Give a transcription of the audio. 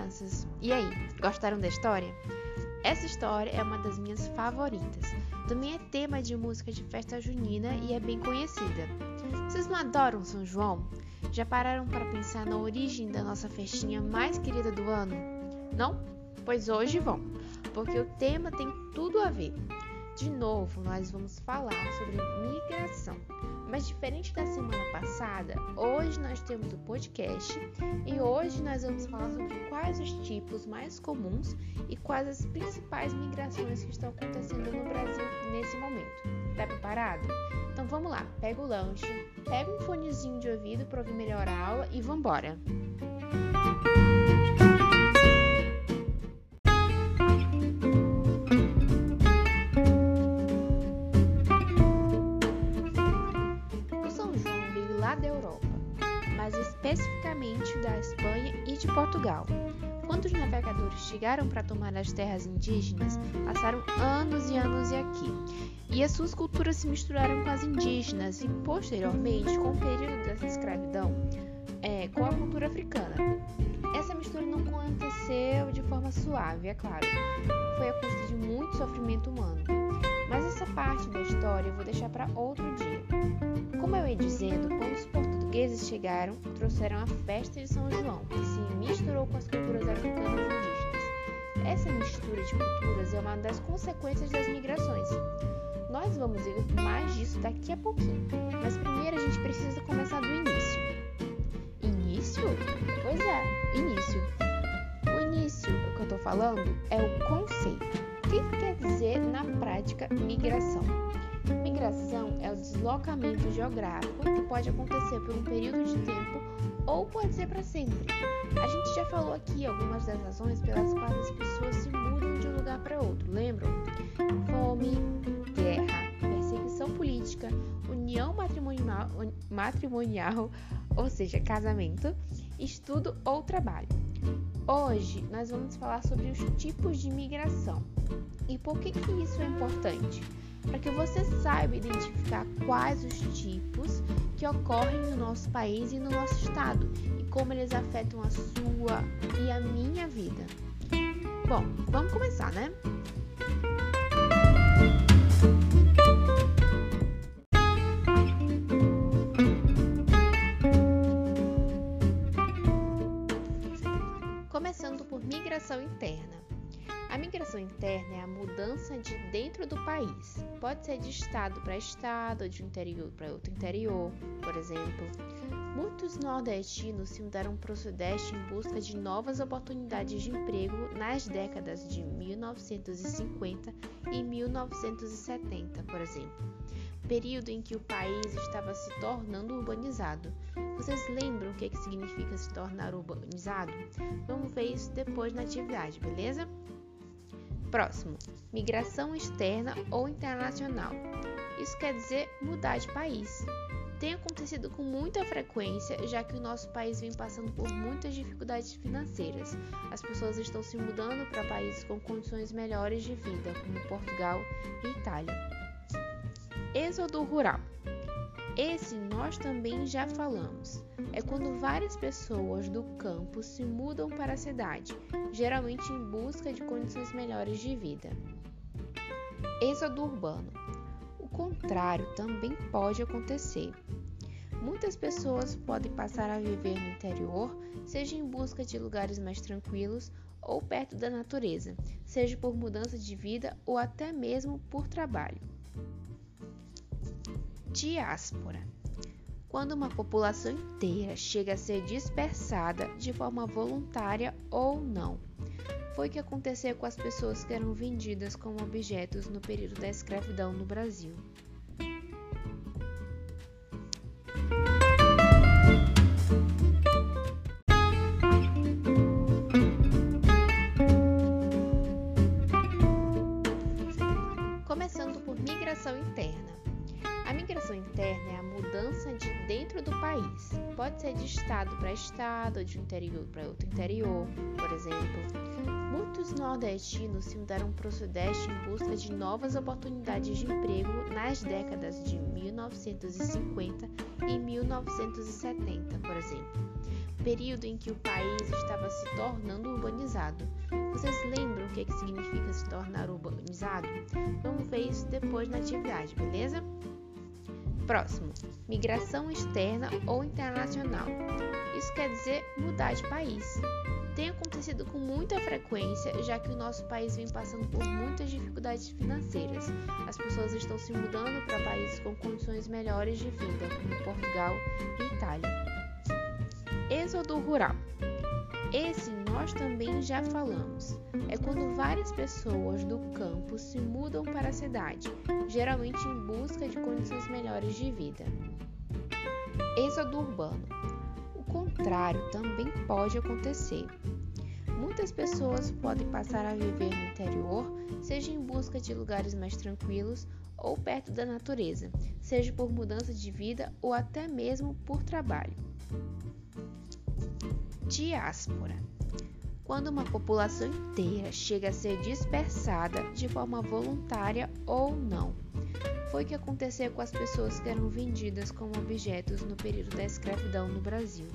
crianças. E aí, gostaram da história? Essa história é uma das minhas favoritas. Também é tema de música de festa junina e é bem conhecida. Vocês não adoram São João? Já pararam para pensar na origem da nossa festinha mais querida do ano? Não? Pois hoje vão, porque o tema tem tudo a ver. De novo, nós vamos falar sobre migração. Mas diferente da semana passada, hoje nós temos o podcast e hoje nós vamos falar sobre quais os tipos mais comuns e quais as principais migrações que estão acontecendo no Brasil nesse momento. Tá preparado? Então vamos lá, pega o lanche, pega um fonezinho de ouvido para ouvir melhor a aula e vambora! Portugal. Quando os navegadores chegaram para tomar as terras indígenas, passaram anos e anos aqui, e as suas culturas se misturaram com as indígenas e, posteriormente, com o período da escravidão, é, com a cultura africana. Essa mistura não aconteceu de forma suave, é claro, foi a custa de muito sofrimento humano. Mas essa parte da história eu vou deixar para outro dia. Como eu ia dizendo, quando os portugueses chegaram, trouxeram a festa de São João, que se misturou com as culturas africanas e indígenas. Essa mistura de culturas é uma das consequências das migrações. Nós vamos ver mais disso daqui a pouquinho, mas primeiro a gente precisa começar do início. Início? Pois é, início. O início, que eu estou falando, é o conceito. O que quer dizer na prática migração? Migração é o deslocamento geográfico que pode acontecer por um período de tempo ou pode ser para sempre. A gente já falou aqui algumas das razões pelas quais as pessoas se mudam de um lugar para outro, lembram? Fome, guerra, perseguição política, união matrimonial, ou seja, casamento, estudo ou trabalho. Hoje nós vamos falar sobre os tipos de migração e por que, que isso é importante para que você saiba identificar quais os tipos que ocorrem no nosso país e no nosso estado e como eles afetam a sua e a minha vida. Bom, vamos começar, né? Mudança de dentro do país. Pode ser de estado para estado, de interior para outro interior, por exemplo. Muitos nordestinos se mudaram para o Sudeste em busca de novas oportunidades de emprego nas décadas de 1950 e 1970, por exemplo, período em que o país estava se tornando urbanizado. Vocês lembram o que significa se tornar urbanizado? Vamos ver isso depois na atividade, beleza? Próximo, migração externa ou internacional. Isso quer dizer mudar de país. Tem acontecido com muita frequência, já que o nosso país vem passando por muitas dificuldades financeiras. As pessoas estão se mudando para países com condições melhores de vida, como Portugal e Itália. Êxodo rural. Esse nós também já falamos. É quando várias pessoas do campo se mudam para a cidade, geralmente em busca de condições melhores de vida. Êxodo urbano. O contrário também pode acontecer. Muitas pessoas podem passar a viver no interior, seja em busca de lugares mais tranquilos ou perto da natureza, seja por mudança de vida ou até mesmo por trabalho. Diáspora quando uma população inteira chega a ser dispersada de forma voluntária ou não. Foi o que aconteceu com as pessoas que eram vendidas como objetos no período da escravidão no Brasil. Pode ser de estado para estado, de um interior para outro interior, por exemplo. Muitos nordestinos se mudaram para o Sudeste em busca de novas oportunidades de emprego nas décadas de 1950 e 1970, por exemplo, período em que o país estava se tornando urbanizado. Vocês lembram o que, que significa se tornar urbanizado? Vamos ver isso depois na atividade, beleza? Próximo: migração externa ou internacional. Isso quer dizer mudar de país. Tem acontecido com muita frequência, já que o nosso país vem passando por muitas dificuldades financeiras. As pessoas estão se mudando para países com condições melhores de vida, como Portugal e Itália. Êxodo rural. Esse nós também já falamos. É quando várias pessoas do campo se mudam para a cidade, geralmente em busca de condições melhores de vida. Êxodo urbano. O contrário também pode acontecer. Muitas pessoas podem passar a viver no interior, seja em busca de lugares mais tranquilos ou perto da natureza, seja por mudança de vida ou até mesmo por trabalho. Diáspora quando uma população inteira chega a ser dispersada de forma voluntária ou não. Foi o que aconteceu com as pessoas que eram vendidas como objetos no período da escravidão no Brasil.